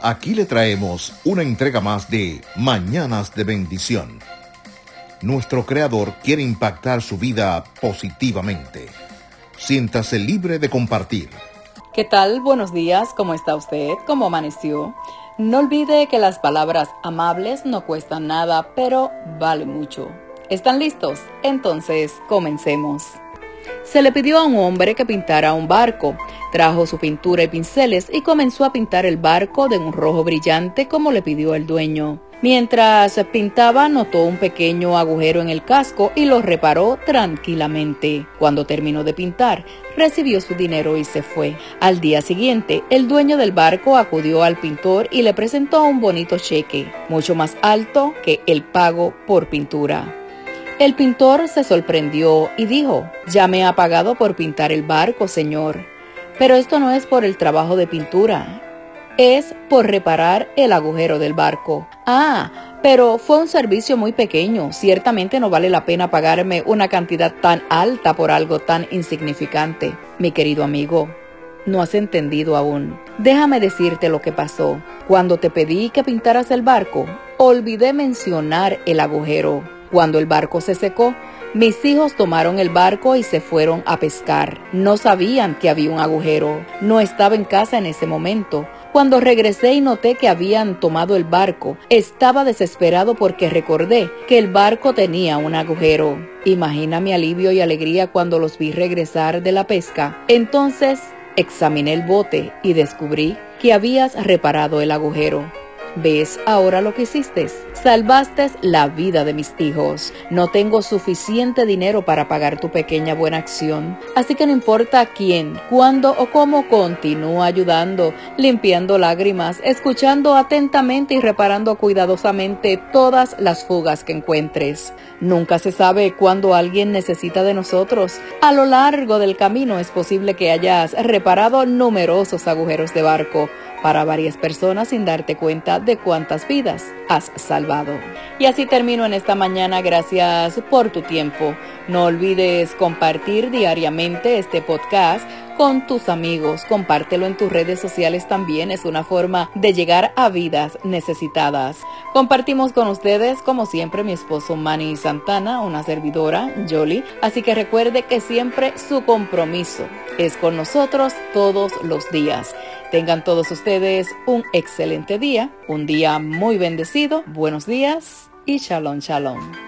Aquí le traemos una entrega más de Mañanas de Bendición. Nuestro Creador quiere impactar su vida positivamente. Siéntase libre de compartir. ¿Qué tal? Buenos días, ¿cómo está usted? ¿Cómo amaneció? No olvide que las palabras amables no cuestan nada, pero vale mucho. ¿Están listos? Entonces, comencemos. Se le pidió a un hombre que pintara un barco. Trajo su pintura y pinceles y comenzó a pintar el barco de un rojo brillante como le pidió el dueño. Mientras pintaba notó un pequeño agujero en el casco y lo reparó tranquilamente. Cuando terminó de pintar, recibió su dinero y se fue. Al día siguiente, el dueño del barco acudió al pintor y le presentó un bonito cheque, mucho más alto que el pago por pintura. El pintor se sorprendió y dijo, ya me ha pagado por pintar el barco, señor. Pero esto no es por el trabajo de pintura, es por reparar el agujero del barco. Ah, pero fue un servicio muy pequeño. Ciertamente no vale la pena pagarme una cantidad tan alta por algo tan insignificante. Mi querido amigo, no has entendido aún. Déjame decirte lo que pasó. Cuando te pedí que pintaras el barco, olvidé mencionar el agujero. Cuando el barco se secó, mis hijos tomaron el barco y se fueron a pescar. No sabían que había un agujero. No estaba en casa en ese momento. Cuando regresé y noté que habían tomado el barco, estaba desesperado porque recordé que el barco tenía un agujero. Imagina mi alivio y alegría cuando los vi regresar de la pesca. Entonces examiné el bote y descubrí que habías reparado el agujero. ¿Ves ahora lo que hiciste? Salvaste la vida de mis hijos. No tengo suficiente dinero para pagar tu pequeña buena acción. Así que no importa quién, cuándo o cómo, continúa ayudando, limpiando lágrimas, escuchando atentamente y reparando cuidadosamente todas las fugas que encuentres. Nunca se sabe cuándo alguien necesita de nosotros. A lo largo del camino es posible que hayas reparado numerosos agujeros de barco para varias personas sin darte cuenta de cuántas vidas has salvado. Y así termino en esta mañana. Gracias por tu tiempo. No olvides compartir diariamente este podcast con tus amigos. Compártelo en tus redes sociales también. Es una forma de llegar a vidas necesitadas. Compartimos con ustedes, como siempre, mi esposo Manny Santana, una servidora, Jolie. Así que recuerde que siempre su compromiso es con nosotros todos los días. Tengan todos ustedes un excelente día, un día muy bendecido. Buenos días y shalom, shalom.